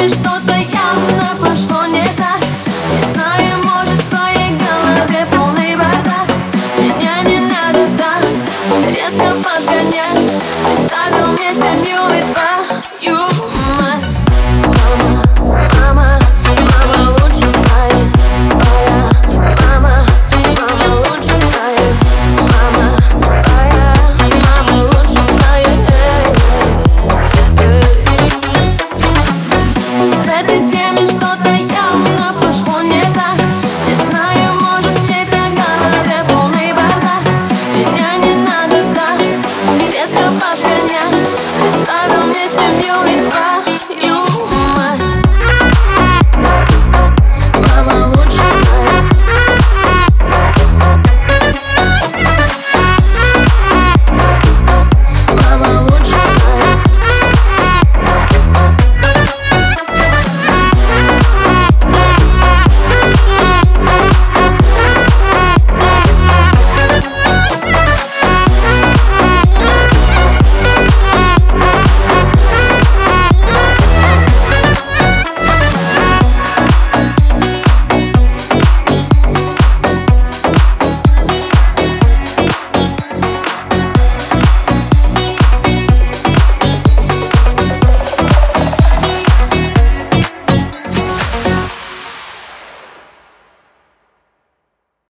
this thought